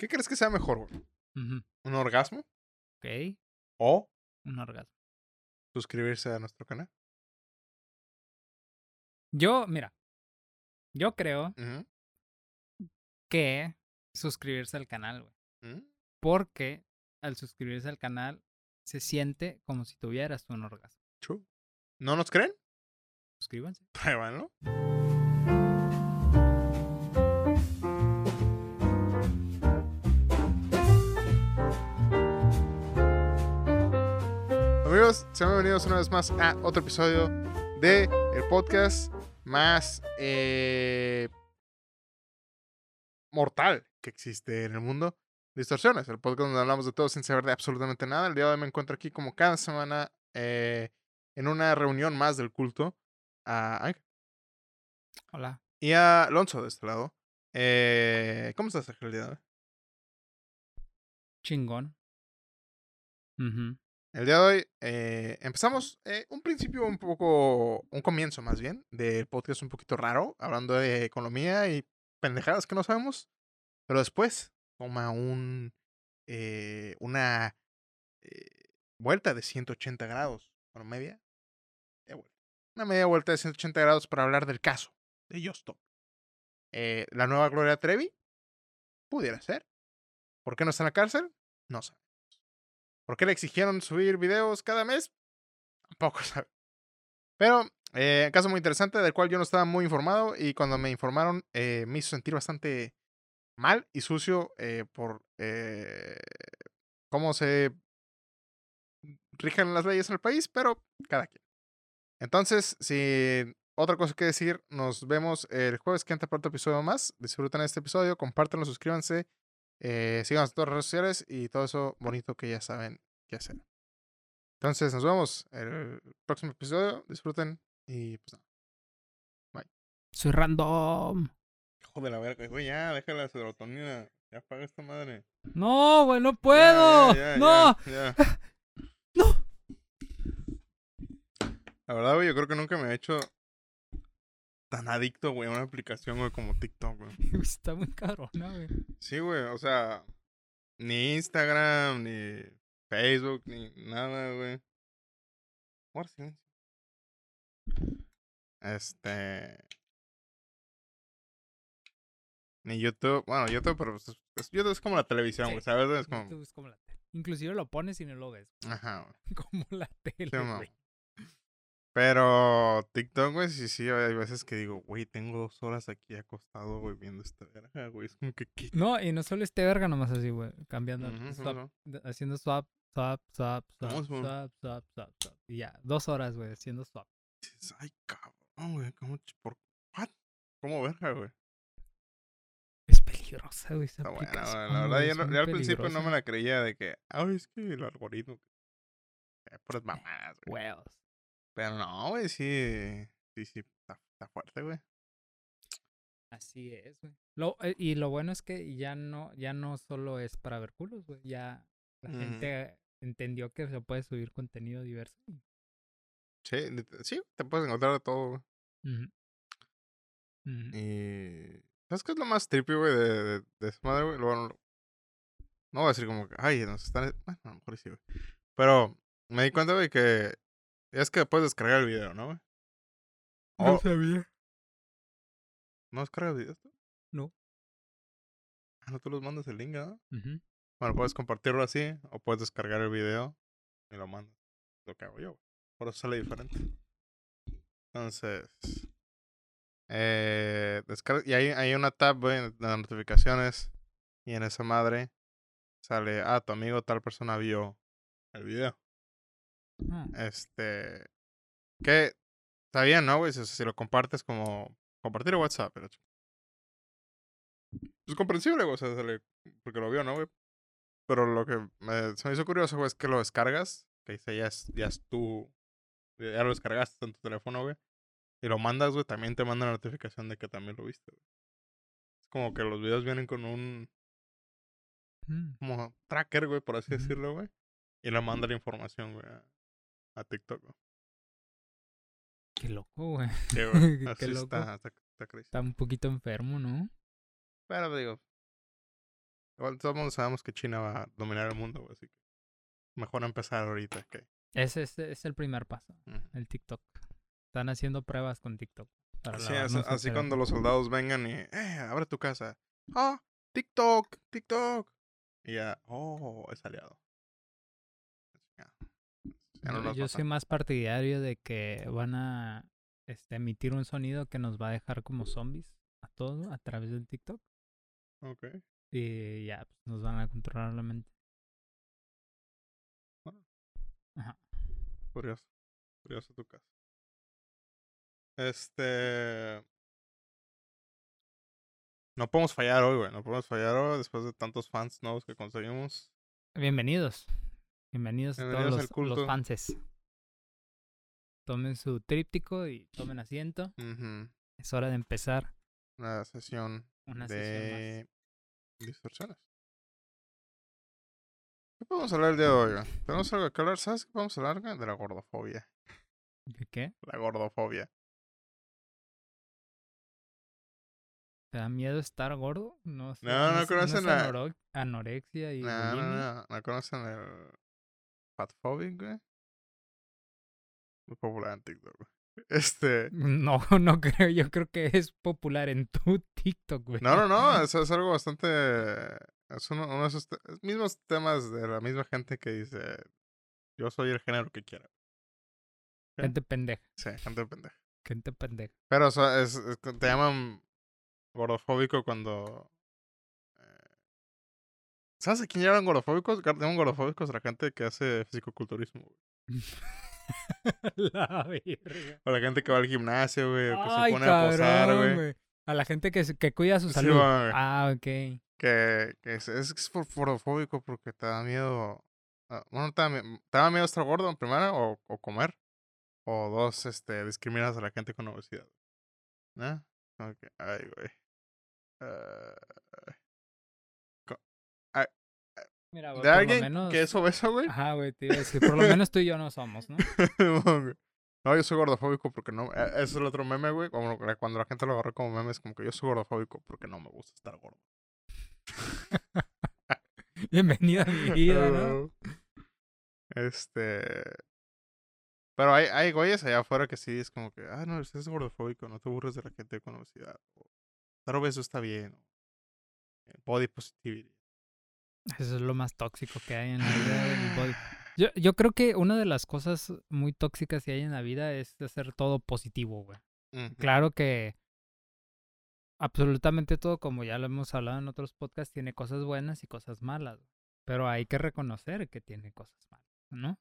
¿Qué crees que sea mejor, güey? ¿Un orgasmo? Ok. ¿O Un orgasmo. suscribirse a nuestro canal? Yo, mira. Yo creo que suscribirse al canal, güey. ¿Mm? Porque al suscribirse al canal se siente como si tuvieras un orgasmo. True. ¿No nos creen? Suscríbanse. Pruébanlo. Amigos, sean bienvenidos una vez más a otro episodio de el podcast más eh, mortal que existe en el mundo. Distorsiones, el podcast donde hablamos de todo sin saber de absolutamente nada. El día de hoy me encuentro aquí como cada semana eh, en una reunión más del culto a Ángel Hola. y a Alonso de este lado. Eh, ¿Cómo estás, Ángel, el día de hoy? Chingón. Ujú. El día de hoy eh, empezamos eh, un principio un poco, un comienzo más bien, del podcast un poquito raro, hablando de economía y pendejadas que no sabemos, pero después toma un, eh, una eh, vuelta de 180 grados, bueno, media, una media vuelta de 180 grados para hablar del caso de Justop. Eh, la nueva Gloria Trevi, pudiera ser. ¿Por qué no está en la cárcel? No sé. ¿Por qué le exigieron subir videos cada mes? Tampoco sabe. Pero, eh, caso muy interesante del cual yo no estaba muy informado y cuando me informaron eh, me hizo sentir bastante mal y sucio eh, por cómo se rigen las leyes en el país, pero cada quien. Entonces, si otra cosa que decir, nos vemos el jueves que entra para otro episodio más. Disfruten este episodio, compártanlo, suscríbanse, eh, síganos en todas las redes sociales y todo eso bonito que ya saben qué hacer. Entonces, nos vemos el próximo episodio. Disfruten y pues nada. Soy random. Hijo de la verga, güey, ya, deja la serotonina. Ya apaga esta madre. No, güey, no Ya, puedo. ya, ya, no. ya, ya. No. La verdad, güey, yo creo que nunca me he hecho tan adicto, güey, a una aplicación, güey, como TikTok, güey. Está muy cabrona, güey. Sí, güey, o sea, ni Instagram, ni Facebook, ni nada, güey. Guarda silencio. Este. Ni YouTube. Bueno, YouTube, pero pues, es- YouTube es como la televisión, Sí, güey, ¿sabes? Es como. YouTube es como la tele. Inclusive lo pones y no lo ves. Ajá, güey. Como la tele, Sí, güey. Pero TikTok, güey, sí, sí, hay veces que digo, güey, tengo dos horas aquí acostado, güey, viendo esta verga, güey. Es como que, ¿qué? No, y no solo este verga nomás así, güey. Cambiando, swap, de- haciendo swap, swap, swap, swap, swap, swap, swap, swap. Y ya, dos horas, güey, haciendo swap. Ay, cabrón, güey, ¿cómo? ¿Por what? ¿Cómo verga, güey? Es peligrosa, güey, esa buena, aplicación, güey. La verdad, yo, no- yo al principio no me la creía de que, ay, es que el algoritmo. Eh, puras mamadas, güey. Huevos. Pero no, güey, sí. Sí, sí, está, está fuerte, güey. Así es, güey. Lo, eh, y lo bueno es que ya no, ya no solo es para ver culos, güey. Ya la gente entendió que se puede subir contenido diverso. Sí, sí, te puedes encontrar de todo, güey. Y. ¿Sabes qué es lo más trippy, güey, de, de, de esa madre, güey? Bueno, no voy a decir como que, ay, nos están. Bueno, a lo mejor sí, güey. Pero me di cuenta, güey, que. Es que puedes descargar el video, ¿no? No Oh, sabía. ¿No descargas videos tú? No. Ah, no, tú los mandas el link, ¿no? Bueno, puedes compartirlo así o puedes descargar el video y lo mandas. Lo que hago yo. güey. Por eso sale diferente. Entonces. Eh, descarga, y hay, hay una tab, güey, de las notificaciones. Y en esa madre sale, ah, tu amigo tal persona vio el video. Este. Que está bien, ¿no, güey? Si, si lo compartes como. Compartir en WhatsApp, pero. Es comprensible, güey. O sea, porque lo vio, ¿no, güey? Pero lo que me, se me hizo curioso, güey, es que lo descargas. Que dice, ya es, ya es tu. Ya lo descargaste en tu teléfono, güey. Y lo mandas, güey. También te manda la notificación de que también lo viste, güey. Es como que los videos vienen con un. mm. Como tracker, güey, por así decirlo, güey. Y le manda la información, güey, a, TikTok, güey. Qué loco, güey. Sí, güey. Qué Así loco. está, está, está un poquito enfermo, ¿no? Pero digo, Igual todo el mundo sabemos que China va a dominar el mundo, güey. Así que mejor empezar ahorita que. Ese es, es el primer paso, el TikTok. Están haciendo pruebas con TikTok. para Así, cuando los soldados vengan y, eh, abre tu casa. Ah, TikTok, TikTok. Y ya, oh, es aliado. Ya, ya no Yo- nos Yo matan. soy más partidario de que van a este, emitir un sonido que nos va a dejar como zombies a todos a través del TikTok. Ok. Y ya, pues, nos van a controlar la mente. Curioso. Curioso tu caso. Este. No podemos fallar hoy, güey. No podemos fallar hoy después de tantos fans nuevos que conseguimos. Bienvenidos. Bienvenidos, a Bienvenidos todos los, los fanses. Tomen su tríptico y tomen asiento. Es hora de empezar Una sesión una sesión de distorsiones. ¿Qué podemos hablar el día de hoy? Tenemos algo que hablar. ¿Sabes qué podemos hablar? De la gordofobia. ¿De qué? La gordofobia. ¿Te da miedo estar gordo? No, sé, No, no es- conocen la- anorexia y No, no, no. ¿No conocen el fatphobic, güey? Muy popular en TikTok, güey. Este. No, no creo. Yo creo que es popular en tu TikTok, güey. No, no, no. Eso es algo bastante. Es uno, uno de esos te- mismos temas de la misma gente que dice: Yo soy el género que quiera. Gente pendeja. Sí, gente pendeja. Gente pendeja. Pero o sea, es, es te llaman gordofóbico cuando. Eh, ¿Sabes a quién llaman gordofóbicos? Gar- Llaman gordofóbicos a la gente que hace fisicoculturismo, güey. la verga. O la gente que va al gimnasio, güey. O que Ay, se pone a posar, cabrón, güey. güey. A la gente que, que cuida su Sí, salud. güey. ah, ok. Que, que es, es, es porque te da miedo. ah, Bueno, te da, mie- te da miedo estar gordo en primera o, o comer. O dos, este, discriminas a la gente con obesidad. ¿No? Como que, ay, güey. Ah, Mira, güey, de alguien menos... que es obeso, güey. Ajá, güey, iba a decir. Por lo menos tú y yo no somos, ¿no? no, yo soy gordofóbico porque no. eh, Ese es el otro meme, güey. Que cuando la gente lo agarró como meme, es como que yo soy gordofóbico porque no me gusta estar gordo. Bienvenido a mi vida, ¿no? Este. Pero hay, hay güeyes allá afuera que sí es como que, ah, no, usted es gordofóbico, no te burles de la gente con obesidad. O, estar obeso está bien. o, eh, body positivity. Eso es lo más tóxico que hay en la vida del body. Yo, yo creo que una de las cosas muy tóxicas que hay en la vida es hacer todo positivo, güey. Claro que absolutamente todo, como ya lo hemos hablado en otros podcasts, tiene cosas buenas y cosas malas. güey. Pero hay que reconocer que tiene cosas malas, ¿no?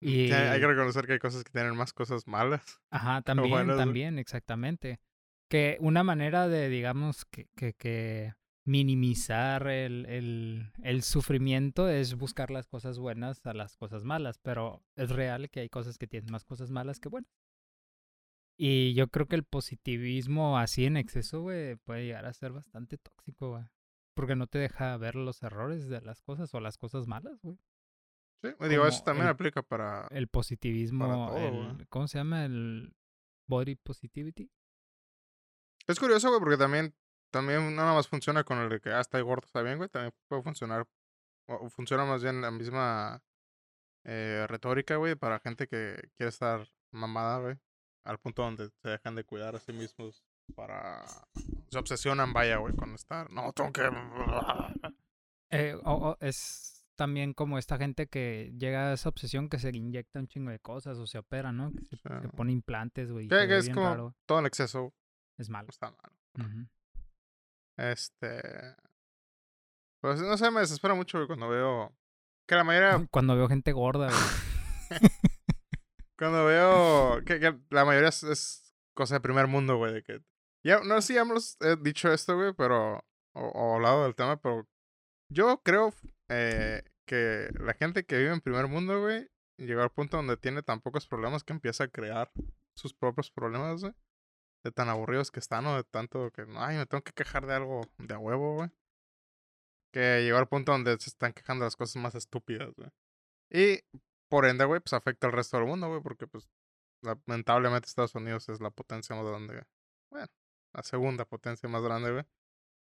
Y, Sí, Hay que reconocer que hay cosas que tienen más cosas malas. ajá, también, buenas, güey. también, exactamente. Que una manera de, digamos, que, que, que minimizar el, el, el sufrimiento es buscar las cosas buenas a las cosas malas, pero es real que hay cosas que tienen más cosas malas que buenas. Y yo creo que el positivismo así en exceso, güey, puede llegar a ser bastante tóxico, güey. Porque no te deja ver los errores de las cosas o las cosas malas, güey. Sí, digo, eso también el- aplica para. El positivismo, todo, el, güey. ¿cómo se llama? El body positivity. Es curioso, güey, porque también, también nada más funciona con el de que, ah, está gordo, está bien, güey. También puede funcionar, o funciona más bien la misma eh, retórica, güey, para gente que quiere estar mamada, güey. Al punto donde se dejan de cuidar a sí mismos para... Se obsesionan, vaya, güey, con estar... No, tengo que... Eh, es también como esta gente que llega a esa obsesión que se inyecta un chingo de cosas o se opera, ¿no? Que se, pone implantes, güey. Que- que es como raro. todo el exceso Es malo. está mal. Ujú. Este... Pues no sé, me desespera mucho, güey, cuando veo... Que la mayoría... Cuando veo gente gorda, güey. Cuando veo que, que la mayoría es, es cosa de primer mundo, güey, de que... Ya, no sé si ya hemos eh, dicho esto, güey, pero... O, o hablado del tema, pero... Yo creo eh, que la gente que vive en primer mundo, güey, llegó al punto donde tiene tan pocos problemas que empieza a crear sus propios problemas, güey. De tan aburridos que están, o de tanto que... Ay, me tengo que quejar de algo de huevo, güey. Que llegó al punto donde se están quejando las cosas más estúpidas, güey. Y por ende, güey, pues afecta al resto del mundo, güey, porque pues lamentablemente Estados Unidos es la potencia más grande. Bueno, la segunda potencia más grande, güey.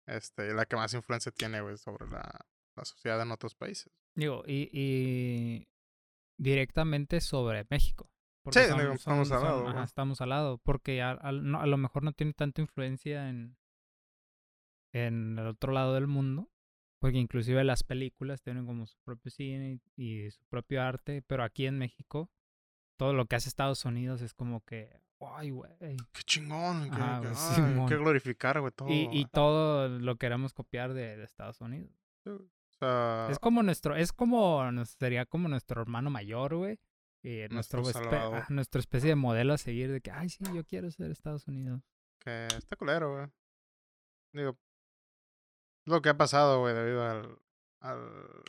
Este, la que más influencia tiene, güey, sobre la, la sociedad en otros países. Digo, y, y directamente sobre México. Porque Sí, estamos al lado, ajá, güey. estamos al lado, porque a, al- no- a lo mejor no tiene tanta influencia en, en el otro lado del mundo, porque inclusive las películas tienen como su propio cine y, y su propio arte, pero aquí en México, todo lo que hace Estados Unidos es como que, ay, güey. Qué chingón, Ajá, que- ay, glorificar, güey, todo. Y, todo lo queremos copiar de, de Estados Unidos. O sea, Es como nuestro, es como, sería como nuestro hermano mayor, güey. Y nuestro, Nuestro espe- ah, nuestra especie de modelo a seguir de que, ay, sí, yo quiero ser Estados Unidos. que está culero, güey. Digo, lo que ha pasado, güey, debido al, al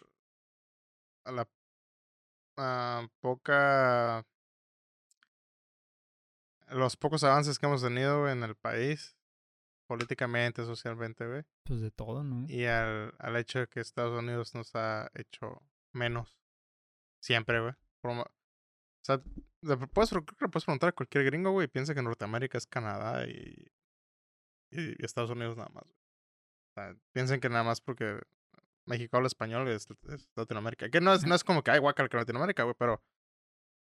a la ah, poca los pocos avances que hemos tenido güey, en el país políticamente, socialmente, güey, Pues de todo, ¿no? y al, al hecho de que Estados Unidos nos ha hecho menos siempre, güey. Por sea, le puedes, creo que le puedes preguntar a cualquier gringo, güey, piensa que Norteamérica es Canadá y, y Estados Unidos nada más. güey. O sea, piensen que nada más porque México habla español es, es Latinoamérica. Que no es, no es como que hay guacal que Latinoamérica, güey, pero.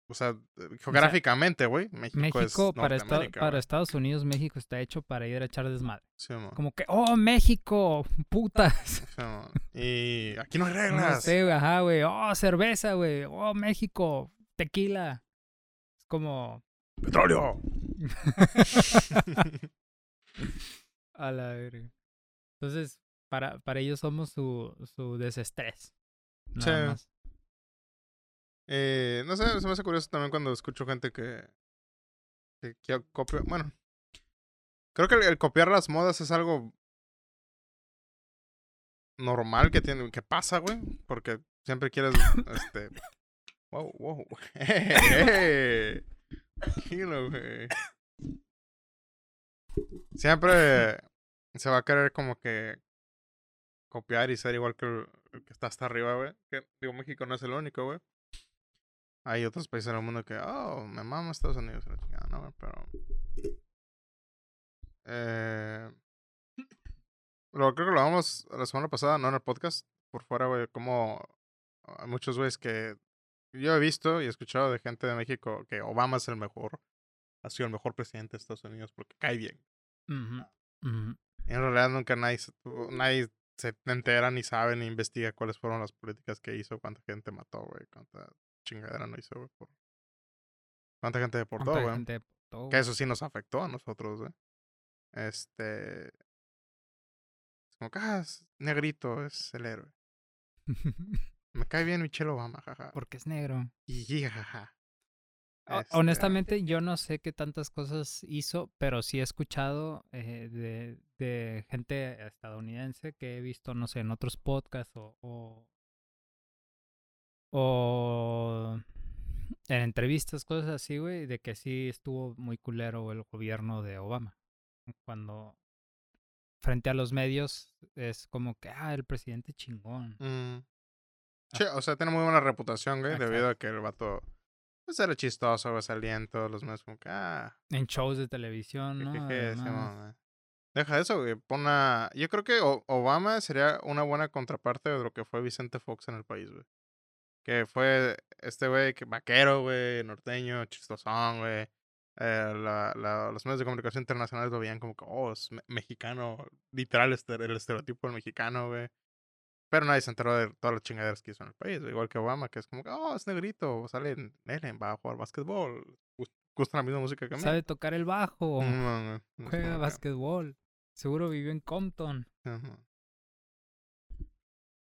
O sea, geográficamente, güey, México, México, es para, esta- para. Estados Unidos, México está hecho para ir a echar desmadre. Sí, mo, Como que, oh, México, putas. sí. Y aquí no hay No reglas. sé, ajá, güey. Oh, cerveza, güey. Oh, México, tequila. Es como, ¡Petróleo! a la verga. Entonces, para, para ellos somos su, su desestrés. Nada Sí. más. Eh, no sé, se me hace curioso también cuando escucho gente que, que, que copia. Bueno, creo que el, el copiar las modas es algo normal que tiene, que pasa, güey, porque siempre quieres, este, wow, wow, tranquilo, güey. Siempre se va a querer como que copiar y ser igual que el, que está hasta arriba, güey. Digo, México no es el único, güey. Hay otros países en el mundo que, oh, me mama Estados Unidos. Pero. Eh, lo, creo que lo hablamos la semana pasada, no en el podcast, por fuera, güey, como hay muchos güeyes que yo he visto y he escuchado de gente de México que Obama es el mejor, ha sido el mejor presidente de Estados Unidos porque cae bien. Y en realidad nunca nadie, se- nadie se entera ni sabe ni investiga cuáles fueron las políticas que hizo, cuánta gente mató, güey, cuánta chingadera no hizo, güey, por... Cuánta gente deportó, ¿Cuánta güey. deportó, Que eso sí nos afectó a nosotros, güey. Este... Es como que, ah, es negrito, es el héroe. Me cae bien Michelle Obama, jaja. Porque es negro. Y jaja. Este, Honestamente, yo no sé qué tantas cosas hizo, pero sí he escuchado eh, de, de gente estadounidense que he visto, no sé, en otros podcasts o, o, o en entrevistas, cosas así, güey, de que sí estuvo muy culero el gobierno de Obama. Cuando frente a los medios es como que, ah, el presidente chingón. Mm. O sea, tiene muy buena reputación, güey, debido a que el vato pues, era chistoso, güey, salía en todos los medios como que, ah, En shows de televisión, ¿no? Simón, güey. Deja eso, güey, pon una... Yo creo que Obama sería una buena contraparte de lo que fue Vicente Fox en el país, güey. Que fue este güey, que vaquero, güey, norteño, chistosón, güey. Eh, la, la- los medios de comunicación internacionales lo veían como que, oh, es me- mexicano, literal, este, el estereotipo del mexicano, güey. Pero nadie se enteró de todas las chingaderas que hizo en el país, igual que Obama, que es como que, oh, es negrito, sale en Ellen, va a jugar básquetbol, gus- gusta la misma música que a mí. Sabe tocar el bajo. No, no, no Juega básquetbol. Seguro vivió en Compton. ajá.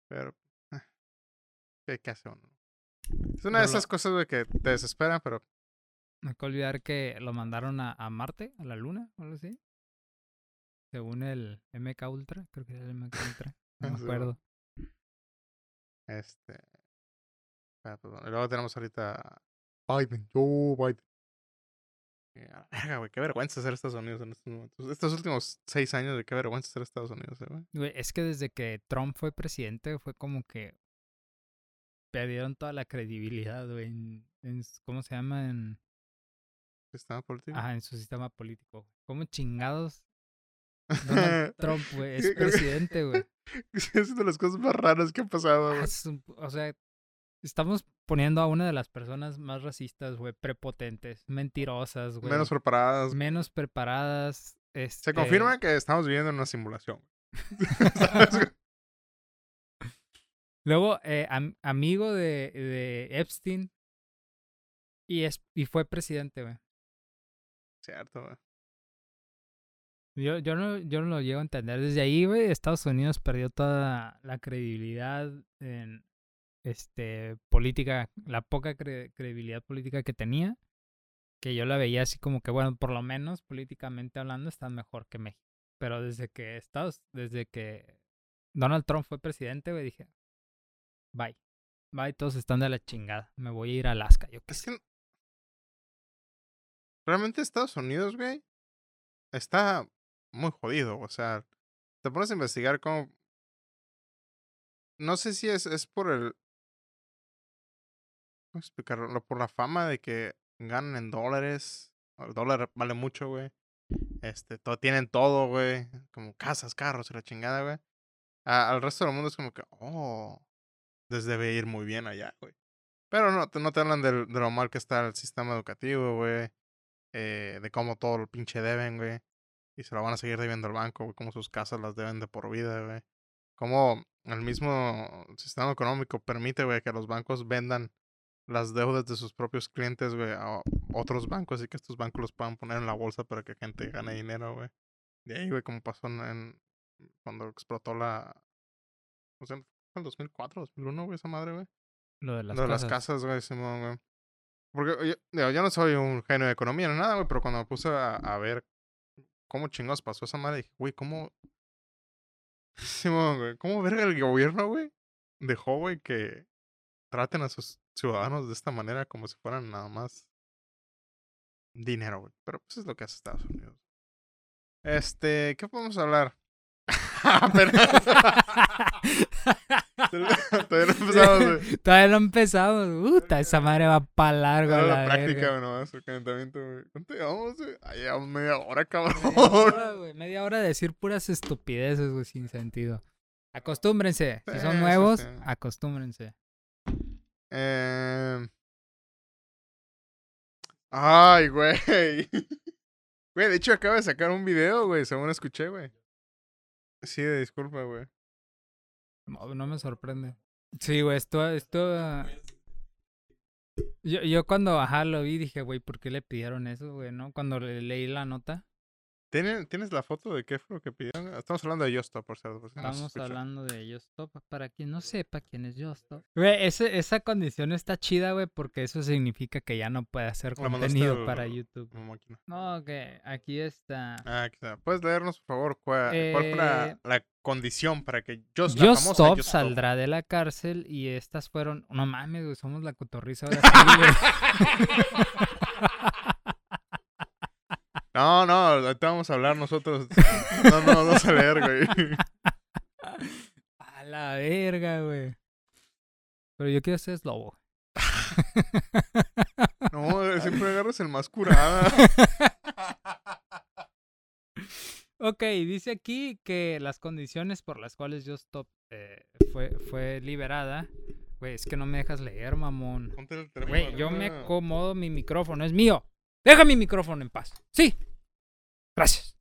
Pero, eh, ¿qué, hace uno? Es una de lo- esas cosas, güey, que te desesperan, pero No hay que olvidar que lo mandaron a, a Marte, a la Luna, o algo así. Según el MK Ultra, creo que era el MK Ultra. No me acuerdo. Este. ah, pues, bueno, y luego tenemos ahorita Biden. Joe Biden. Güey. Qué vergüenza ser Estados Unidos en estos momentos. Estos últimos seis años, de qué vergüenza ser Estados Unidos, eh, güey. Es que desde que Trump fue presidente fue como que perdieron toda la credibilidad, güey, en, en ¿cómo se llama? En, Sistema político. ajá, en su sistema político. ¿Cómo chingados Donald Trump, güey, es presidente, güey. Es de las cosas más raras que ha pasado, Ah, güey. o sea, estamos poniendo a una de las personas más racistas, güey, prepotentes, mentirosas, güey. Menos preparadas. menos preparadas. Se este, confirma que estamos viviendo en una simulación. Luego, eh, am- amigo de, de Epstein. Y, es, y fue presidente, güey. Cierto, güey. Yo, yo, no, yo no lo llego a entender. Desde ahí, güey, Estados Unidos perdió toda la credibilidad en este política, la poca cre- credibilidad política que tenía. Que yo la veía así como que, bueno, por lo menos políticamente hablando, está mejor que México. Pero desde que Estados, desde que Donald Trump fue presidente, güey, dije, bye. Bye, todos están de la chingada. Me voy a ir a Alaska, yo qué Es sé. que. Realmente Estados Unidos, güey, está muy jodido. O sea, te pones a investigar cómo. No sé si es, es por el. ¿Cómo explicarlo? Por la fama de que ganan en dólares. El dólar vale mucho, güey. Este, todo, tienen todo, güey. Como casas, carros y la chingada, güey. Al resto del mundo es como que, oh, les debe ir muy bien allá, güey. Pero no, no te hablan de, lo mal que está el sistema educativo, güey. eh, de cómo todo lo pinche deben, güey. Y se lo van a seguir debiendo al banco, güey. Cómo sus casas las deben de por vida, güey. Cómo el mismo sistema económico permite, güey, que los bancos vendan las deudas de sus propios clientes, güey, a otros bancos y que estos bancos los puedan poner en la bolsa para que gente gane dinero, güey. De ahí, güey, como pasó en, en- cuando explotó la... O sea, fue en 2004, 2001, güey, esa madre, güey. Lo de las Lo de casas. las casas, güey, Simón, güey. Porque yo, digo, yo no soy un genio de economía ni nada, güey, pero cuando me puse a, a ver cómo chingados pasó esa madre, dije, güey, ¿cómo. Simón, güey, ¿cómo verga el gobierno, güey? Dejó, güey, que traten a sus ciudadanos de esta manera como si fueran nada más dinero, güey. Pero pues es lo que hace Estados Unidos. Este, ¿qué podemos hablar? Pero- no empezamos, güey. Todavía no empezamos. Puta, esa madre va para largo. a Era la la práctica, güey, nomás, el calentamiento, güey. ¿Cuánto llevamos, güey? Ah, llevamos media hora, cabrón. Media hora, güey. Media hora de decir puras estupideces, güey, sin sentido. Acostúmbrense. Si son sí, nuevos, sí. acostúmbrense. Eh... Ay, güey. Güey, de hecho acaba de sacar un video, güey, según escuché, güey. Sí, disculpa, güey. No, no me sorprende. Sí, güey, esto, esto... Yo, yo cuando, ajá, lo vi, dije, güey, ¿por qué le pidieron eso, güey, no? Cuando le leí la nota, ¿Tiene- ¿Tienes la foto de qué fue lo que pidieron? Estamos hablando de Justo, por cierto. por si no se estamos escucha. hablando de Justop. Para quien no sepa quién es Justop. Güey, ese, esa condición está chida, güey, porque eso significa que ya no puede hacer contenido para YouTube. No, que aquí está. Ah, aquí está. ¿Puedes leernos, por favor, cuál, cuál fue la, Eh, la condición para que Just, famosa Just Stop- saldrá de la cárcel y estas fueron. No mames, güey, somos la cotorriza ahora sí, güey. No, no, ahorita vamos a hablar nosotros. No, no, vamos a leer, güey. A la verga, güey. Pero yo quiero ser lobo. No, siempre agarras el más curada. Ok, dice aquí que las condiciones por las cuales Justop eh, fue, fue liberada. Güey, es que no me dejas leer, mamón. Ponte el teléfono Güey, yo me acomodo mi micrófono, es mío. Deja mi micrófono en paz. Sí. Gracias.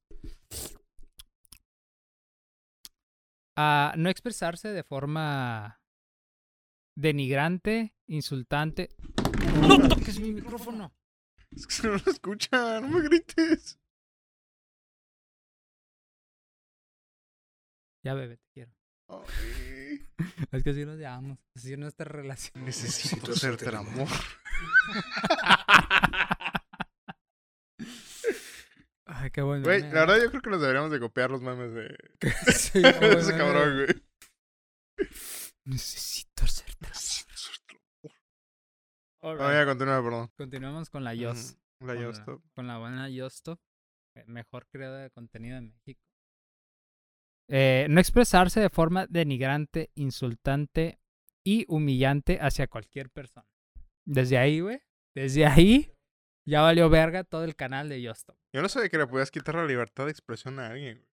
A no expresarse de forma denigrante, insultante. No toques mi micrófono. Es que no lo escucha, no me grites. Ya, bebé, te quiero. Ay, Es que así nos llamamos. Así es nuestra relación. necesito hacerte el amor. Ay, qué bueno. Güey, la verdad yo creo que nos deberíamos de copiar los memes de, Sí, de güey, ese cabrón, güey. Necesito amor. Necesito el All right. continúa, perdón. Continuamos con la Yost. Ujú, La con la buena Yostop, eh, mejor creadora de contenido en México. Eh, no expresarse de forma denigrante, insultante y humillante hacia cualquier persona. Desde ahí, güey. Desde ahí ya valió verga todo el canal de Yostop. Yo no sabía que le podías quitar la libertad de expresión a alguien, güey.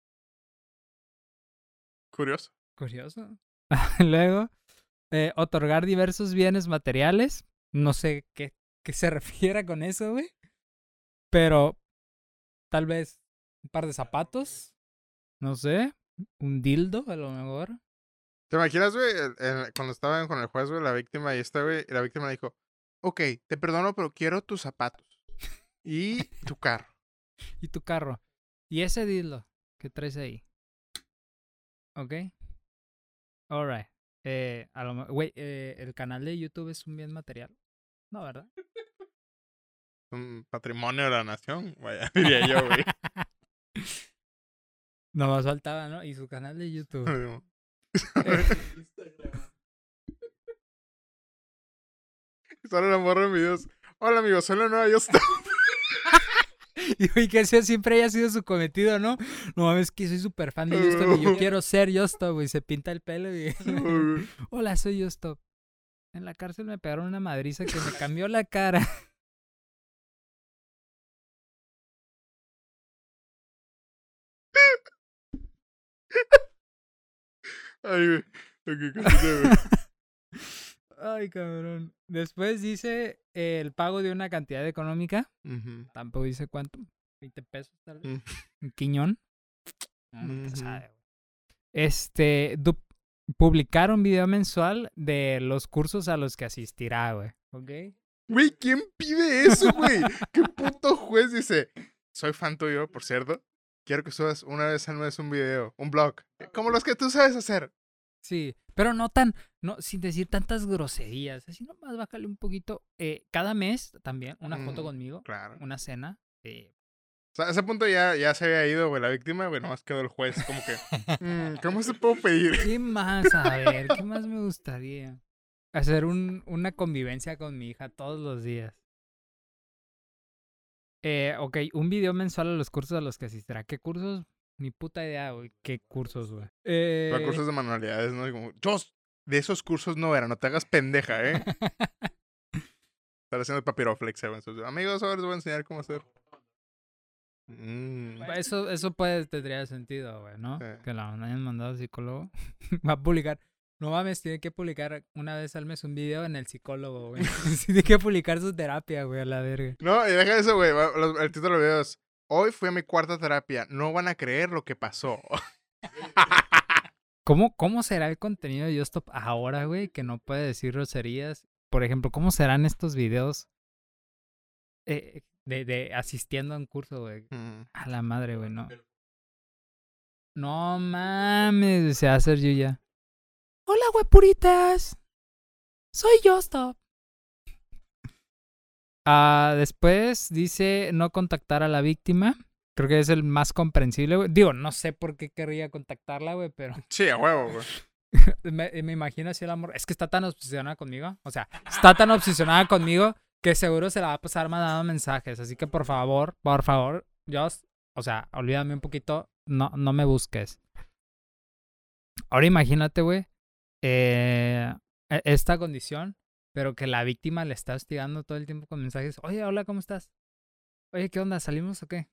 Curioso. Curioso. Luego, eh, otorgar diversos bienes materiales. No sé qué, qué se refiere con eso, güey. Pero tal vez un par de zapatos. No sé. Un dildo, a lo mejor. ¿Te imaginas, güey? Cuando estaban con el juez, güey, la víctima y esta, güey, y la víctima dijo, ok, te perdono, pero quiero tus zapatos y tu carro. Y tu carro. Y ese dildo que traes ahí. ¿Ok? Alright. Eh, a lo güey, eh, el canal de YouTube es un bien material. No, ¿verdad? Un patrimonio de la nación, vaya, diría yo, güey. No más faltaba, ¿no? Y su canal de YouTube. Solo la morra en videos. Hola, amigos, soy la nueva yo estoy. Y que ese siempre haya sido su cometido, ¿no? No mames, que soy súper fan de Justop y yo quiero ser Justop, güey. Se pinta el pelo y... Hola, soy Justop. En la cárcel me pegaron una madriza que me cambió la cara. Ay, güey. Ok, continúa, güey. Ay, cabrón. Después dice eh, el pago de una cantidad económica. Tampoco dice cuánto. 20 pesos, tal vez. Mm. Un quiñón. Nunca Ujú. sabe. Este, publicar un video mensual de los cursos a los que asistirá, güey. ¿Ok? Güey, ¿quién pide eso, güey? ¿Qué puto juez dice? Soy fan tuyo, por cierto. Quiero que subas una vez al mes un video, un blog. Como los que tú sabes hacer. Sí, pero no tan, no, sin decir tantas groserías. Así nomás bájale un poquito. Eh, cada mes también, una foto Mm, conmigo, Claro. una cena. eh, O sea, a ese punto ya, ya se había ido, güey, la víctima, güey, nomás quedó el juez. Como que, mm, ¿cómo se puedo pedir? ¿Qué más? A ver, ¿qué más me gustaría? Hacer un, una convivencia con mi hija todos los días. Eh, ok, un video mensual a los cursos a los que asistirá. ¿Qué cursos? Ni puta idea, güey. ¿Qué cursos, güey? Eh, Para cursos de manualidades, ¿no? Y Como, yo, de esos cursos no era, no te hagas pendeja, ¿eh? Estar haciendo papiroflex, güey. Amigos, ahora les voy a enseñar cómo hacer. Mm. Eso, eso puede, tendría sentido, güey, ¿no? Sí. Que la hayan mandado al psicólogo. Va a publicar. No mames, tiene que publicar una vez al mes un video en el psicólogo, güey. Tiene que publicar su terapia, güey, a la verga. No, y deja eso, güey. El título del video es, hoy fui a mi cuarta terapia. No van a creer lo que pasó. ¿Cómo, ¿Cómo será el contenido de Justop ahora, güey? Que no puede decir groserías. Por ejemplo, ¿cómo serán estos videos eh, de, de asistiendo a un curso, güey? Mm. A la madre, güey, no. No mames, se va a hacer Yuya. Hola, puritas. Soy Justop. Ah, después dice no contactar a la víctima. Creo que es el más comprensible, güey. Digo, no sé por qué querría contactarla, güey, pero Sí, a huevo, güey. me, me imagino así el amor. Es que está tan obsesionada conmigo. O sea, está tan obsesionada conmigo que seguro se la va a pasar mandando mensajes. Así que por favor, por favor, Just, o sea, olvídame un poquito. No, no me busques. Ahora imagínate, güey, eh, e- esta condición, pero que la víctima le está hostigando todo el tiempo con mensajes. Oye, hola, ¿cómo estás? Oye, ¿qué onda? ¿Salimos o qué?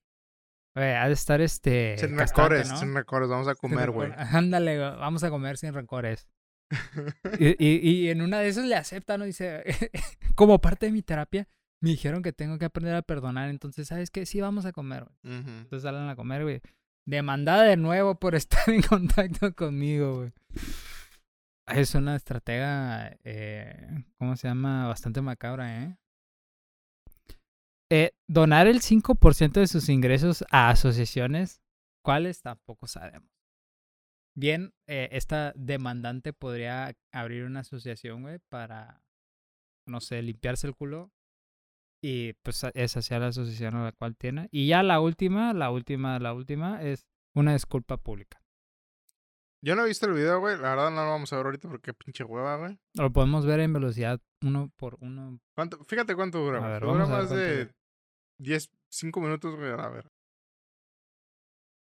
Oye, ha de estar este. Sin rencores, ¿no? sin rencores. Vamos a comer, güey. Ándale, vamos a comer sin rencores. Y, y, y en una de esas le acepta, ¿no? Dice, como parte de mi terapia, me dijeron que tengo que aprender a perdonar. Entonces, ¿sabes qué? Sí, vamos a comer, güey. Entonces salen a comer, güey. Demandada de nuevo por estar en contacto conmigo, güey. Es una estratega, eh, ¿cómo se llama? Bastante macabra, ¿eh? Eh, donar el 5% de sus ingresos a asociaciones, ¿cuáles? Tampoco sabemos. Bien, eh, esta demandante podría abrir una asociación, güey, para, no sé, limpiarse el culo. Y pues a- esa sea la asociación a la cual tiene. Y ya la última, la última, la última es una disculpa pública. Yo no he visto el video, güey. La verdad no lo vamos a ver ahorita porque pinche hueva, güey. Lo podemos ver en velocidad uno por uno. ¿Cuánto? Fíjate cuánto dura, A güey. ver, Dura vamos a ver más de dura. 10, 5 minutos, güey. A ver.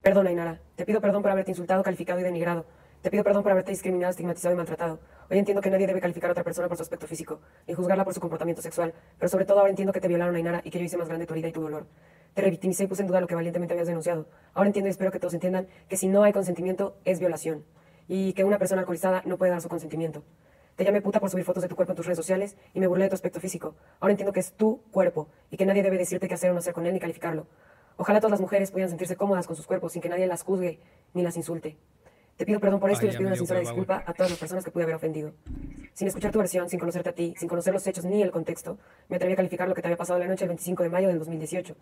Perdona, Inara. Te pido perdón por haberte insultado, calificado y denigrado. Te pido perdón por haberte discriminado, estigmatizado y maltratado. Hoy entiendo que nadie debe calificar a otra persona por su aspecto físico, ni juzgarla por su comportamiento sexual. Pero sobre todo ahora entiendo que te violaron, Inara, y que yo hice más grande tu herida y tu dolor. Te revictimicé y puse en duda lo que valientemente habías denunciado. Ahora entiendo y espero que todos entiendan que si no hay consentimiento, es violación. y que una persona alcoholizada no puede dar su consentimiento. Te llamé puta por subir fotos de tu cuerpo en tus redes sociales y me burlé de tu aspecto físico. Ahora entiendo que es tu cuerpo y que nadie debe decirte qué hacer o no hacer con él ni calificarlo. Ojalá todas las mujeres pudieran sentirse cómodas con sus cuerpos sin que nadie las juzgue ni las insulte. Te pido perdón por esto Ay, y les pido una sincera disculpa a todas las personas que pude haber ofendido. Sin escuchar tu versión, sin conocerte a ti, sin conocer los hechos ni el contexto, me atreví a calificar lo que te había pasado la noche del 25 de mayo del 2018.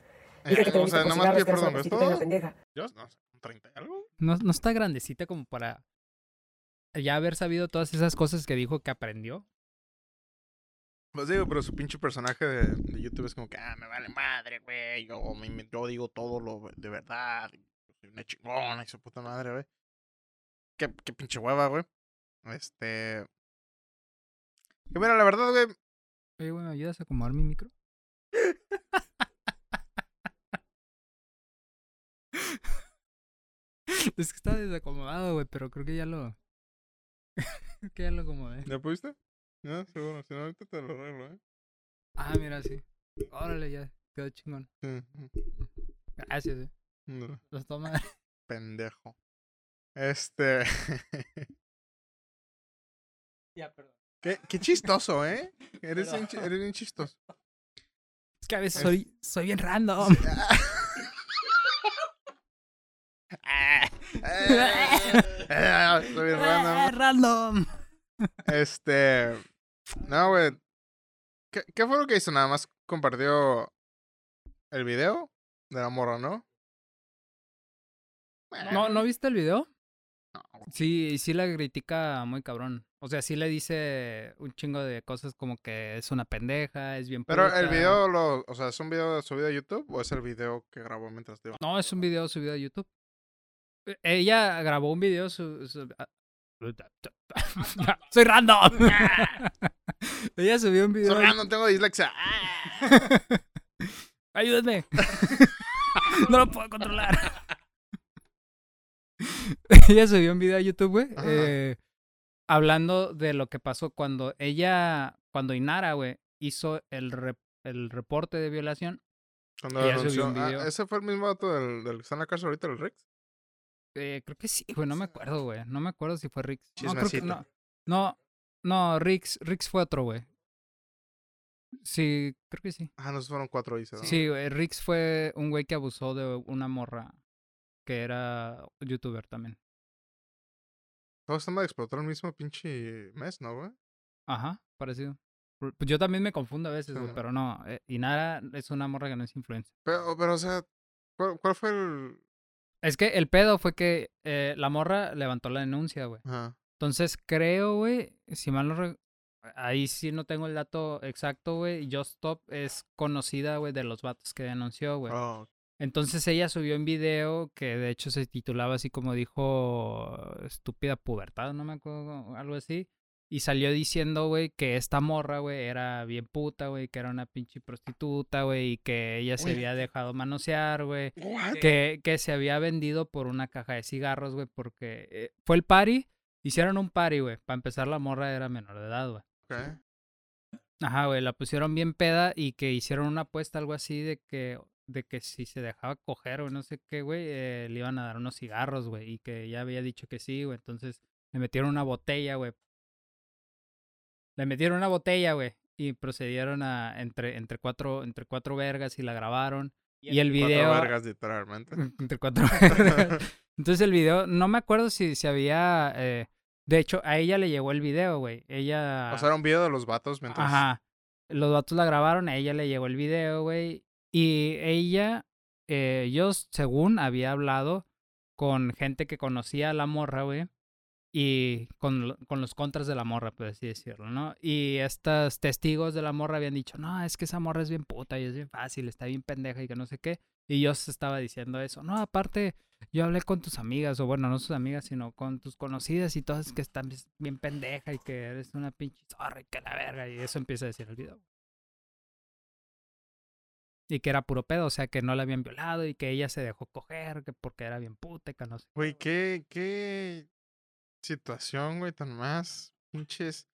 Dije Eh, que te o sea, nomás pido perdón, ¿es todo? pendeja. Yo no sé, ¿un 30 y algo? No, no está grandecita como para ya haber sabido todas esas cosas que dijo que aprendió. Pues digo, pero su pinche personaje de, de YouTube es como que, ah, me vale madre, güey. Yo, yo digo todo lo de verdad. Soy una chingona y su puta madre, güey. Qué, qué pinche hueva, güey. Este. Que mira, la verdad, güey. Oye, güey, ¿me ayudas a acomodar mi micro? es que está desacomodado, güey, pero creo que ya lo... creo que ya lo acomodé. ¿Ya pudiste? No, seguro. Si no, ahorita te lo arreglo, ¿eh? Ah, mira, sí. Órale, ya. Quedó chingón. Sí. Gracias, eh. No, Los toma. pendejo. Este. ya, perdón. qué, qué chistoso, ¿eh? Eres, Pero- bien, eres bien chistoso. Es que a veces Es- soy, soy bien random. Ah, ah, Estoy bien random. random. Este. No, güey. ¿Qué, ¿Qué fue lo que hizo? Nada más compartió el video de la morra, ¿no? ¿No, ¿No viste el video? No. Sí, sí la critica muy cabrón. O sea, sí le dice un chingo de cosas como que es una pendeja, es bien Pero el video, lo, o sea, ¿es un video subido a YouTube o es el video que grabó mientras te iba? No, es un video subido a YouTube. E- Ella grabó un video su... su- ¡Soy random! Ella subió un video... Sorry, no tengo dislexia. Ah. ¡Ayúdenme! no lo puedo controlar. ella subió un video a YouTube, güey. Eh, hablando de lo que pasó cuando ella, cuando Inara, güey, hizo el, rep- el reporte de violación. Cuando un ah, ese fue el mismo dato del, del que está en la casa ahorita, el Rex. eh, creo que sí, güey, no me acuerdo, güey. No me acuerdo si fue Rix. No, creo que Chismecito. no. No, no, Rix, Rix fue otro, güey. Sí, creo que sí. Ah, no, fueron cuatro dice, ¿no? Sí, güey, Rix fue un güey que abusó de una morra que era youtuber también. Todos están de explotar el mismo pinche mes, ¿no, güey? Ajá, parecido. Pues yo también me confundo a veces, güey, pero no. eh, Inara es una morra que no es influencer. Pero, pero o sea, ¿cuál, cuál fue el. Es que el pedo fue que eh, la morra levantó la denuncia, güey. Ajá. Entonces creo, güey, si mal no... re- Ahí sí no tengo el dato exacto, güey. Just Stop es conocida, güey, de los vatos que denunció, güey. Oh, Entonces ella subió un video que de hecho se titulaba así como dijo estúpida pubertad, no me acuerdo, algo así. Y salió diciendo, güey, que esta morra, güey, era bien puta, güey, que era una pinche prostituta, güey, y que ella se había dejado manosear, güey. Que, que se había vendido por una caja de cigarros, güey, porque eh, fue el party, hicieron un party, güey. Para empezar, la morra era menor de edad, güey. Ok. Ajá, güey, la pusieron bien peda y que hicieron una apuesta, algo así, de que, de que si se dejaba coger o no sé qué, güey, eh, le iban a dar unos cigarros, güey, y que ya había dicho que sí, güey, entonces le metieron una botella, güey. Le metieron una botella, güey, y procedieron a, entre, entre cuatro, entre cuatro vergas y la grabaron. Y el Cuatro video... vergas, literalmente. Entre cuatro vergas. Entonces el video, no me acuerdo si se había... eh, de hecho, a ella le llegó el video, güey. Ella... O sea, era un video de los vatos mientras. Ajá. Los vatos la grabaron, a ella le llegó el video, güey. Y ella, eh, yo según había hablado con gente que conocía a la morra, güey. Y con, lo- con los contras de la morra, por así decirlo, ¿no? Y estos testigos de la morra habían dicho, no, es que esa morra es bien puta y es bien fácil, está bien pendeja y que no sé qué. Y yo estaba diciendo eso. No, aparte, yo hablé con tus amigas, o bueno, no sus amigas, sino con tus conocidas y todas que están bien pendeja y que eres una pinche zorra y que la verga. Y eso empieza a decir el video. Y que era puro pedo, o sea, que no la habían violado y que ella se dejó coger, que porque era bien puta que no sé. Güey, qué, qué situación, güey, tan más pinches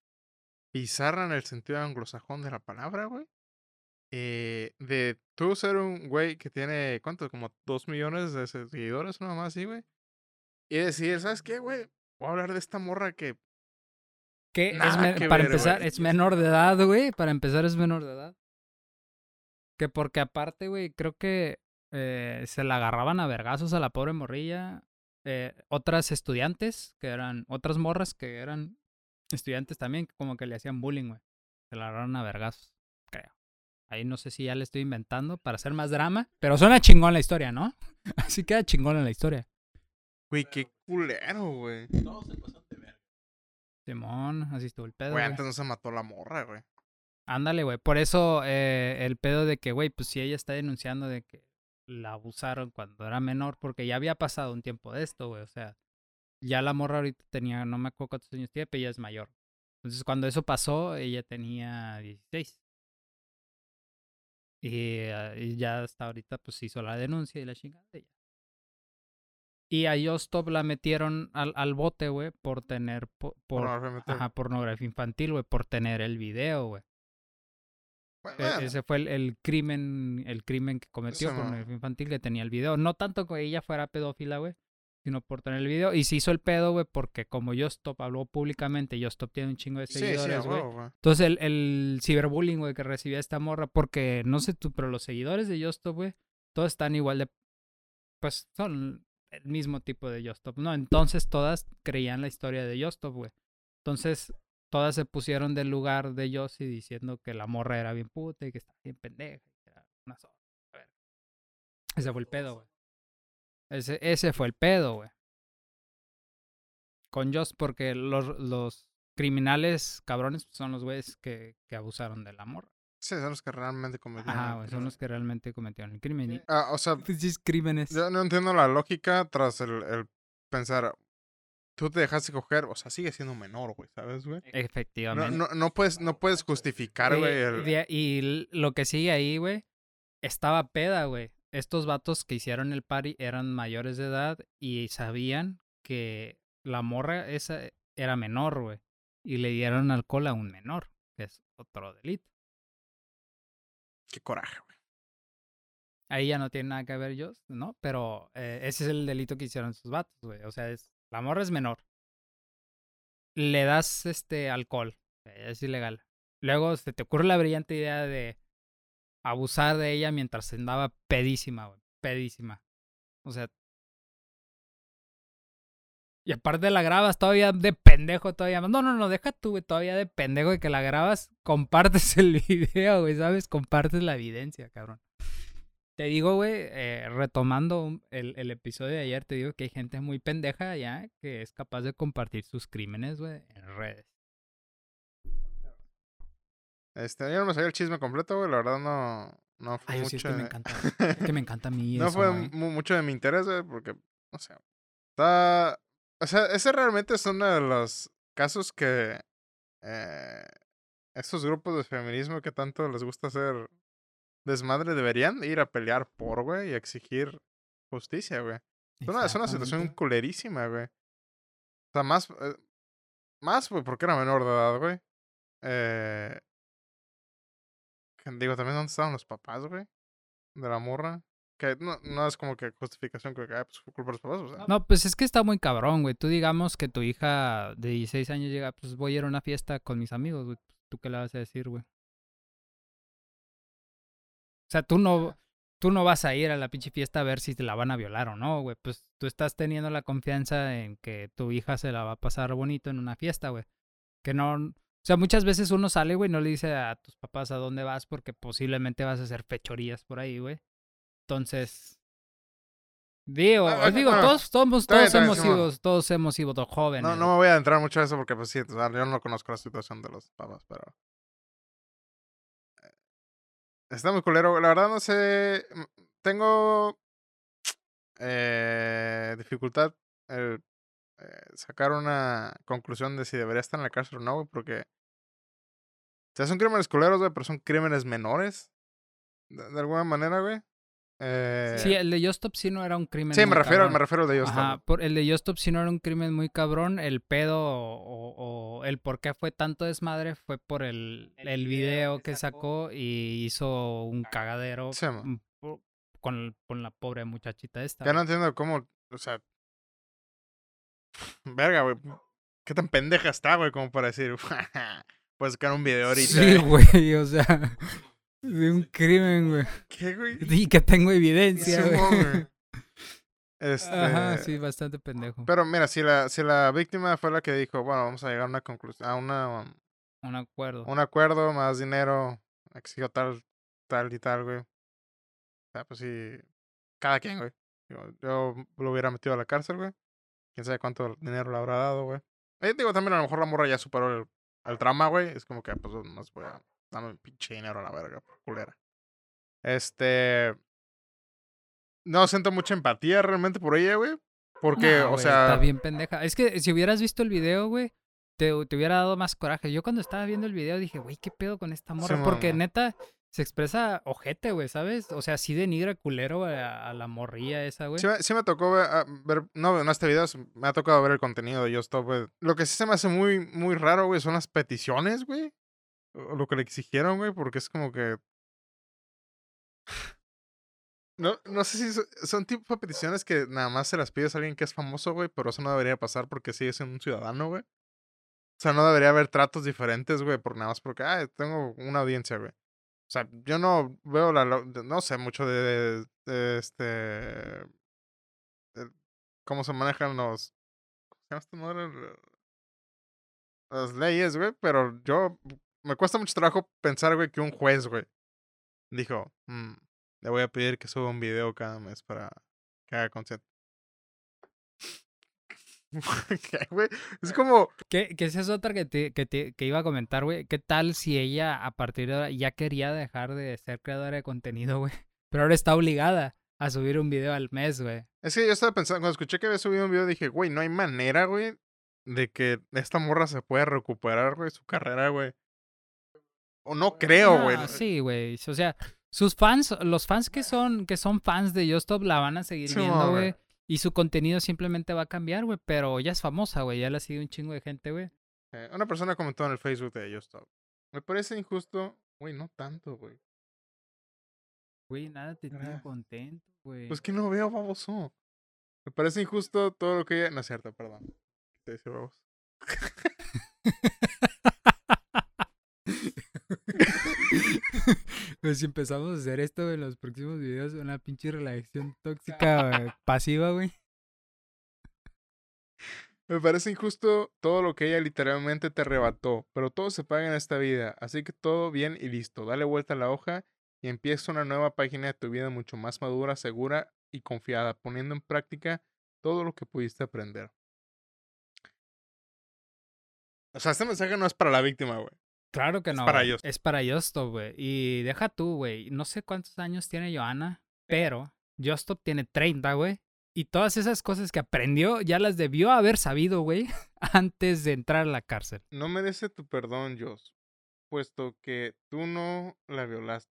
bizarra en el sentido anglosajón de la palabra, güey. Eh, de tú ser un güey que tiene, ¿cuánto? Como dos millones de seguidores, nada más así, güey. Y decir, ¿sabes qué, güey? voy a hablar de esta morra que Que es que para ver, empezar, es menor de edad, güey. Para empezar, es menor de edad. Que porque aparte, güey, creo que eh, se la agarraban a vergazos a la pobre morrilla. Eh, otras estudiantes, que eran, otras morras que eran estudiantes también, como que le hacían bullying, güey. Se la agarraron a vergazos, creo. Ahí no sé si ya le estoy inventando para hacer más drama, pero suena chingón la historia, ¿no? Así queda chingón en la historia. Güey, qué culero, güey. Simón, así estuvo el pedo. Güey. antes no se mató la morra, güey. Ándale, güey. Por eso eh, el pedo de que, güey, pues si ella está denunciando de que la abusaron cuando era menor, porque ya había pasado un tiempo de esto, güey. O sea, ya la morra ahorita tenía, no me acuerdo cuántos años tiene, pero ella es mayor. Entonces, cuando eso pasó, ella tenía 16. Y, eh, y ya hasta ahorita, pues hizo la denuncia y la chingada. y ya. Y a Yostop la metieron al, al bote, güey, por tener, po- por, Pornografía ajá, pornografía infantil, güey, por tener el video, güey. Bueno, E- Ese fue el, el crimen, el crimen que cometió no. pornografía infantil que tenía el video. No tanto que ella fuera pedófila, güey, sino por tener el video. Y se hizo el pedo, güey, porque como Yostop habló públicamente, Yostop tiene un chingo de seguidores, güey. Entonces el, el ciberbullying, güey, que recibía esta morra, porque no sé tú, pero los seguidores de Yostop, güey, todos están igual de, pues son el mismo tipo de Yostop, ¿no? Entonces todas creían la historia de Yostop, güey. Entonces todas se pusieron del lugar de Yossi diciendo que la morra era bien puta y que estaba bien pendeja. y que era una zorra. A ver. Ese fue el pedo, güey. Ese, ese fue el pedo, güey. Con Joss, porque los, los criminales cabrones son los güeyes que, que abusaron de la morra. Sí, son los que realmente cometieron. Ajá, el güey, son los que realmente cometieron el crimen. Ah, o sea, pues, crímenes. yo no entiendo la lógica tras el, el pensar, tú te dejaste coger, o sea, sigue siendo menor, güey, ¿sabes, güey? No, Efectivamente. no, no puedes, no puedes justificar, Eh, güey, el... de- y lo que sigue ahí, güey, estaba peda, güey. Estos vatos que hicieron el party eran mayores de edad y sabían que la morra esa era menor, güey. Y le dieron alcohol a un menor, que es otro delito. Qué coraje, güey. Ahí ya no tiene nada que ver yo, ¿no? Pero eh, ese es el delito que hicieron esos vatos, güey. O sea, es, la morra es menor. Le das este alcohol, es ilegal. Luego se te ocurre la brillante idea de abusar de ella mientras andaba pedísima, güey. Pedísima. O sea. Y aparte la grabas todavía de pendejo todavía. No, no, no, deja tú, güey, todavía de pendejo de que la grabas, compartes el video, güey, ¿sabes? Compartes la evidencia, cabrón. Te digo, güey, eh, retomando el, el episodio de ayer, te digo que hay gente muy pendeja ya que es capaz de compartir sus crímenes, güey, en redes. Este, yo no me sabía el chisme completo, güey, la verdad no, no fue Ay, mucho... sí, es que me de- encanta. Es que me encanta a mí no eso, fue mucho de mi interés, güey, porque, no sé, está... O sea, ese realmente es uno de los casos que eh, estos grupos de feminismo que tanto les gusta hacer desmadre deberían ir a pelear por, güey, y exigir justicia, güey. Es una, es una situación culerísima, güey. O sea, más... eh, más, güey, porque era menor de edad, güey. Eh, digo, también dónde estaban los papás, güey. De la morra. Que no, no es como que justificación que ah, pues, culpa de los papás, o sea. No, pues es que está muy cabrón, güey. Tú digamos que tu hija de 16 años llega, pues voy a ir a una fiesta con mis amigos, güey. ¿Tú qué le vas a decir, güey? O sea, tú no, tú no vas a ir a la pinche fiesta a ver si te la van a violar o no, güey. Pues tú estás teniendo la confianza en que tu hija se la va a pasar bonito en una fiesta, güey. Que no... O sea, muchas veces uno sale, güey, y no le dice a tus papás a dónde vas porque posiblemente vas a hacer fechorías por ahí, güey. Entonces... Digo, Ah, ah, digo, todos, todos, todos bien, hemos sido, todos hemos sido jóvenes. no, no me voy a adentrar mucho a eso porque, pues sí, o sea, yo no conozco la situación de los papás, pero. Está muy culero. La verdad, no sé. mm, Tengo. eh, dificultad el eh, sacar una conclusión de si debería estar en la cárcel o no, güey, porque. Son crímenes culeros, güey, pero son crímenes menores. De alguna manera, güey. Eh, Sí, el de Justop sí no era un crimen. sí, muy me refiero, cabrón. me refiero de ellos. Ajá, por el de Justop sí no era un crimen muy cabrón. El pedo o, o el por qué fue tanto desmadre fue por el, el video que sacó y hizo un cagadero Sí, mm, con, con la pobre muchachita esta. Ya no entiendo cómo, o sea. verga, güey. ¿Qué tan pendeja está, güey? Como para decir, puedes sacar un video ahorita. Sí, eh". güey, o sea, de un crimen, güey. ¿Qué, güey? Y que tengo evidencia, güey. Este, Ajá, sí, bastante pendejo. Pero mira, si la, si la víctima fue la que dijo, bueno, vamos a llegar a una conclusión, a una, Un acuerdo. un acuerdo, más dinero, exijo tal, tal y tal, güey. O sea, pues sí, cada quien, güey. Yo, yo lo hubiera metido a la cárcel, güey. Quién sabe cuánto dinero le habrá dado, güey. Eh, digo, también a lo mejor la morra ya superó el, el trama, güey. Es como que, pues, no se voy a darme pinche dinero a la verga, culera. Este. No siento mucha empatía realmente por ella, güey. Porque, No, o sea. Está bien pendeja. Es que si hubieras visto el video, güey, te, te hubiera dado más coraje. Yo cuando estaba viendo el video dije, güey, ¿qué pedo con esta morra? Porque neta se expresa ojete, güey, ¿sabes? O sea, sí denigra culero a, a la morrilla esa, güey. Sí, me- sí me tocó ver, ah, ver- no, no este video, me ha tocado ver el contenido de Just Stop, güey. Lo que sí se me hace muy, muy raro, güey, son las peticiones, güey. Lo que le exigieron, güey, porque es como que... No, no sé si so- son tipo de peticiones que nada más se las pides a alguien que es famoso, güey, pero eso no debería pasar porque sigue siendo un ciudadano, güey. O sea, no debería haber tratos diferentes, güey, por nada más porque, ah, tengo una audiencia, güey. O sea, yo no veo la... No sé mucho de, este... cómo se manejan los... ¿Cómo se llama esta madre? Las leyes, güey, pero yo... Me cuesta mucho trabajo pensar, güey, que un juez, güey, dijo, "Mm, le voy a pedir que suba un video cada mes para que haga consciente. ¿Qué, güey? Es como... Que, que esa es otra que, te, que, te- que iba a comentar, güey. ¿Qué tal si ella a partir de ahora ya quería dejar de ser creadora de contenido, güey? Pero ahora está obligada a subir un video al mes, güey. Es que yo estaba pensando, cuando escuché que había subido un video, dije, güey, no hay manera, güey, de que esta morra se pueda recuperar, güey, su carrera, güey. O no creo, güey. Ah, sí, güey. O sea, sus fans, los fans que son, que son fans de Justop la van a seguir Sí, viendo, güey. Y su contenido simplemente va a cambiar, güey. Pero ya es famosa, güey. Ya la sigue un chingo de gente, güey. Eh, una persona comentó en el Facebook de ellos, Stop. Me parece injusto, güey, no tanto, güey. Güey, nada te tiene Gracias. contento, güey. Pues que no veo, baboso. Me parece injusto todo lo que ella... No es cierto, perdón. Te dice babos. Pues si empezamos a hacer esto en los próximos videos, una pinche relación tóxica güey, pasiva, güey. Me parece injusto todo lo que ella literalmente te arrebató, pero todo se paga en esta vida, así que todo bien y listo. Dale vuelta a la hoja y empieza una nueva página de tu vida mucho más madura, segura y confiada, poniendo en práctica todo lo que pudiste aprender. O sea, este mensaje no es para la víctima, güey. Claro que Es no. para. Es para Justop, güey. Y deja tú, güey. No sé cuántos años tiene Joana, pero Justop tiene 30, güey. Y todas esas cosas que aprendió ya las debió haber sabido, güey, antes de entrar a la cárcel. No merece tu perdón, Joss, puesto que tú no la violaste.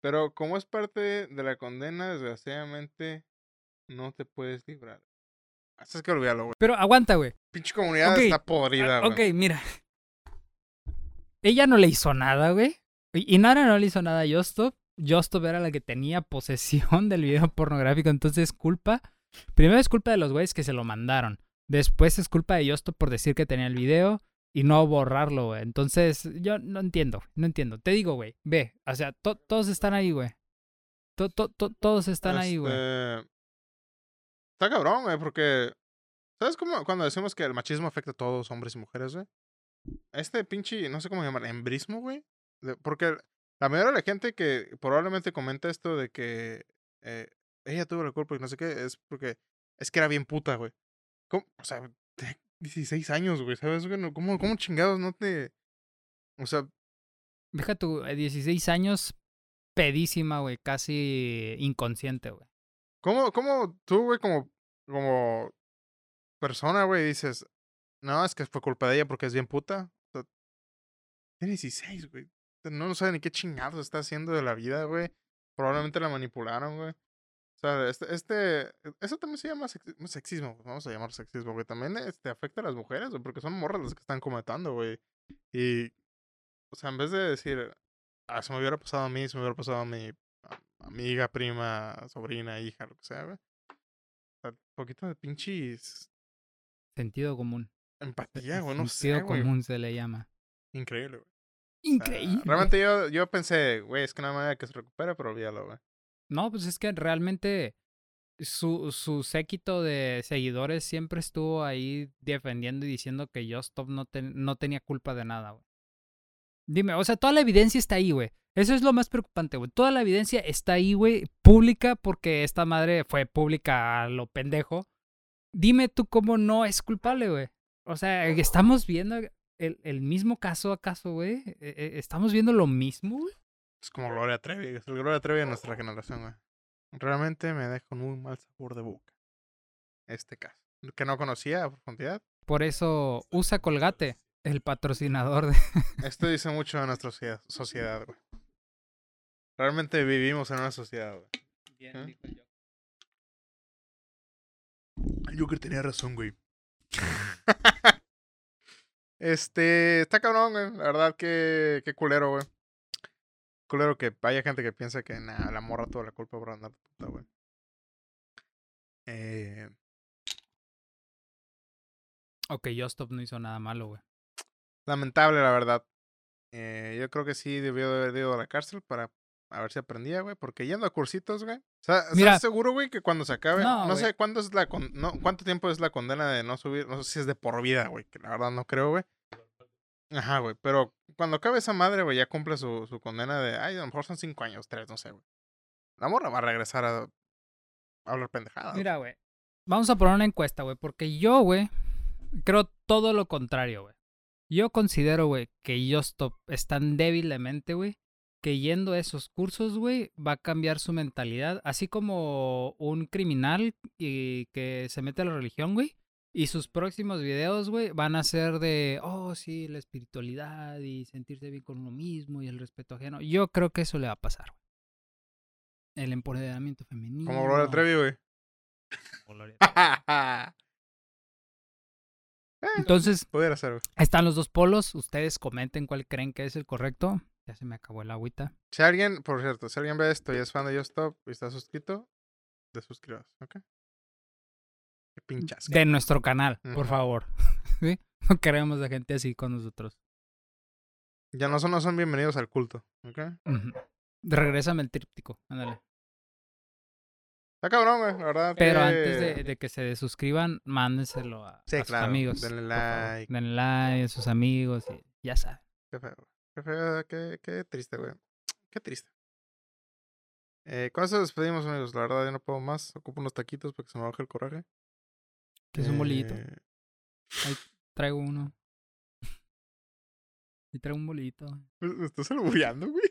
Pero como es parte de la condena, desgraciadamente no te puedes librar. Es que olvídalo, güey. Pero aguanta, güey. Pinche comunidad Ok, está podrida, Ah, güey. Ok, mira. Ella no le hizo nada, güey. Y Nara no le hizo nada a Justop. Justop era la que tenía posesión del video pornográfico. Entonces es culpa. Primero es culpa de los güeyes que se lo mandaron. Después es culpa de Justop por decir que tenía el video y no borrarlo, güey. Entonces, yo no entiendo, no entiendo. Te digo, güey, ve. O sea, to- todos están ahí, güey. To- to- to- todos están ahí, güey. Está cabrón, güey, porque. ¿Sabes cómo cuando decimos que el machismo afecta a todos, hombres y mujeres, güey? Este pinche, no sé cómo llamar, embrismo, güey. Porque la mayoría de la gente que probablemente comenta esto de que eh, ella tuvo la culpa y no sé qué, es porque es que era bien puta, güey. O sea, tenía 16 años, güey, ¿sabes? ¿Cómo, ¿Cómo chingados no te. O sea, Deja tu eh, 16 años pedísima, güey, casi inconsciente, güey. ¿Cómo, cómo tú, güey, como, como persona, güey, dices, no, es que fue culpa de ella porque es bien puta? O sea, tiene 16, güey. No, no sabe ni qué chingados está haciendo de la vida, güey. Probablemente la manipularon, güey. O sea, este, este, eso también se llama sexi- sexismo, pues, vamos a llamar sexismo, güey. También este, afecta a las mujeres, güey, porque son morras las que están comentando, güey. Y, o sea, en vez de decir, ah, se me hubiera pasado a mí, se me hubiera pasado a mi amiga, prima, sobrina, hija, lo que sea, güey. Un poquito de pinches Sentido común. empatía, güey, no sé, Sentido güey. común se le llama. Increíble, güey. O sea, Increíble. realmente yo, yo pensé, güey, es que nada más que se recupere, pero olvídalo, güey. No, pues es que realmente su, su séquito de seguidores siempre estuvo ahí defendiendo y diciendo que Justop no, ten- no tenía culpa de nada, güey. Dime, o sea, toda la evidencia está ahí, güey. Eso es lo más preocupante, güey. Toda la evidencia está ahí, güey, pública, porque esta madre fue pública a lo pendejo. Dime tú cómo no es culpable, güey. O sea, estamos viendo el, el mismo caso acaso, güey. Eh, eh, Estamos viendo lo mismo, güey. Es como Gloria Trevi, es el Gloria Trevi de nuestra generación, güey. Realmente me deja un mal sabor de boca. Este caso. Que no conocía a profundidad. Por eso usa Colgate, el patrocinador de... Esto dice mucho de nuestra sociedad, güey. Realmente vivimos en una sociedad, güey. ¿Eh? El Joker tenía razón, güey. este, está cabrón, güey. La verdad que, qué culero, güey. Culero que haya gente que piensa que nah, la morra toda la culpa por andar de puta, güey. Eh, Ok, Justop no hizo nada malo, güey. lamentable, la verdad. Eh, yo creo que sí debió de haber ido a la cárcel para a ver si aprendía, güey. Porque yendo a cursitos, güey. O sea, ¿estás Mira. seguro, güey, que cuando se acabe. No, sé cuánto es la con- no, cuánto tiempo es la condena de no subir. No sé si es de por vida, güey. Que la verdad no creo, güey. Ajá, güey. Pero cuando acabe esa madre, güey, ya cumple su, su condena de. Ay, a lo mejor son cinco años, tres, no sé, güey. La morra va a regresar a, a hablar pendejadas. Mira, güey. Vamos a poner una encuesta, güey, porque yo, güey, creo todo lo contrario, güey. Yo considero, güey, que Justop es tan débilmente, güey, que yendo a esos cursos, güey, va a cambiar su mentalidad, así como un criminal y que se mete a la religión, güey. Y sus próximos videos, güey, van a ser de, oh, sí, la espiritualidad y sentirse bien con uno mismo y el respeto ajeno. Yo creo que eso le va a pasar, güey. El empoderamiento femenino. Como Gloria Trevi, güey. Gloria Eh, Entonces, Pudiera ser, güey. están los dos polos. Ustedes comenten cuál creen que es el correcto. Ya se me acabó el agüita. Si alguien, por cierto, si alguien ve esto y es fan de Just Stop y está suscrito, de suscribas, ¿ok? Qué pinchas. De nuestro canal, por favor. ¿Sí? No queremos a gente así con nosotros. Ya no son, no son bienvenidos al culto, ¿ok? Ujú. Regrésame el tríptico. Ándale. Está cabrón, güey, la verdad. Pero que- antes de, de que se desuscriban, mándenselo a, Sí, a sus claro, amigos. denle like. Denle like a sus amigos y ya saben. Qué feo. Qué feo, qué, qué triste, güey. Qué triste. Eh, con eso despedimos, amigos. La verdad, ya no puedo más. Ocupo unos taquitos para que se me baje el coraje. Que es un bolillito. Eh, Traigo uno. Y traigo un bolito. ¿Me estás albureando, güey?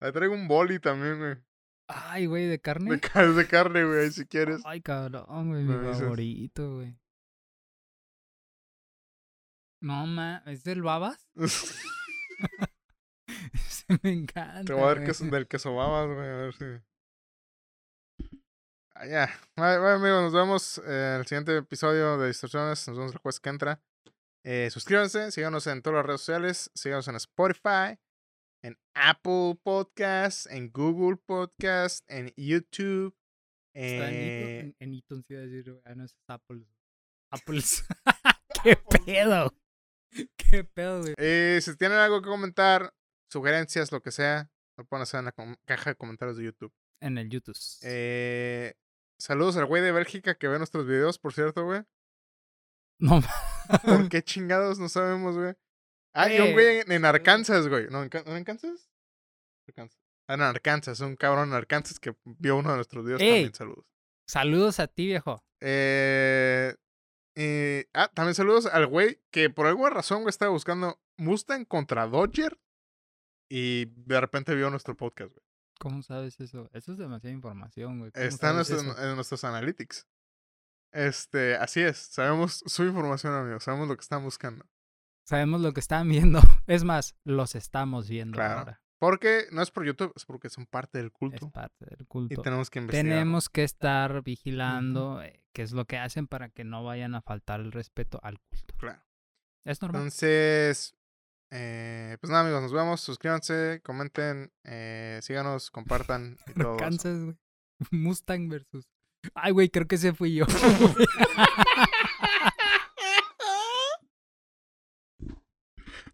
Ahí traigo un boli también, güey. Ay, güey, de carne. De, de carne, güey, ahí si quieres. Ay, cabrón, güey, mi favorito, güey. No, ma, ¿es del babas? Se me encanta. Te voy a dar güey. queso, del queso babas, güey, a ver si. Ah, ya. Amigos, nos vemos eh, en el siguiente episodio de Distorsiones. Nos vemos el jueves que entra. Eh, suscríbanse, síganos en todas las redes sociales, síganos en Spotify, en Apple Podcasts, en Google Podcasts, en YouTube. Está en, eh, iTunes- en, en iTunes iba a decir. Ah, no, es Apples. Apples. ¿Qué pedo? ¿Qué pedo, güey? eh, si tienen algo que comentar, sugerencias, lo que sea, lo pueden hacer en la caja de comentarios de YouTube. En el YouTube. Eh, saludos al güey de Bélgica que ve nuestros videos, por cierto, güey. No, ¿Por qué chingados no sabemos, güey? Ah, y un güey Eh, en, en Arkansas, güey. ¿No, en, Ca- ¿no en Kansas? Arkansas. Ah, en Arkansas, un cabrón en Arkansas que vio uno de nuestros videos Ey. también. Saludos. Saludos a ti, viejo. Eh, y- ah, también saludos al güey que por alguna razón, güey, estaba buscando Mustang contra Dodger. Y de repente vio nuestro podcast, güey. ¿Cómo sabes eso? Eso es demasiada información, güey. ¿Cómo Está en, nuestros- eso? en nuestros analytics. Este, así es. Sabemos su información, amigos. Sabemos lo que están buscando. Sabemos lo que están viendo. Es más, los estamos viendo Claro. ahora. Porque no es por YouTube, es porque son parte del Es culto. parte del Y culto. tenemos que investigar. Tenemos que estar vigilando eh, qué es lo que hacen para que no vayan a faltar el respeto al culto. Claro. Es normal. Entonces, Eh, pues nada, amigos, nos vemos. Suscríbanse, comenten, eh, síganos, compartan y todo. Kansas, güey. Mustang versus. Ay, güey, creo que ese fui yo.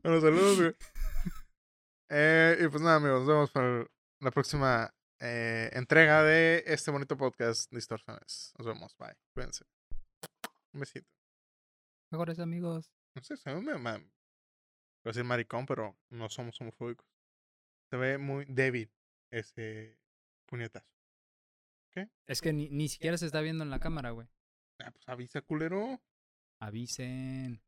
Bueno, saludos, güey. Eh, y pues nada, amigos, nos vemos para la próxima eh, entrega de este bonito podcast Distorsiones. Nos vemos, bye. Cuídense. Un besito. Mejores amigos. No sé, se ve muy. ma- Voy a decir maricón, pero no somos homofóbicos. Se ve muy débil ese puñetazo. Es que ni, ni siquiera se está viendo en la cámara, güey. Ah, pues avisa, culero. Avisen.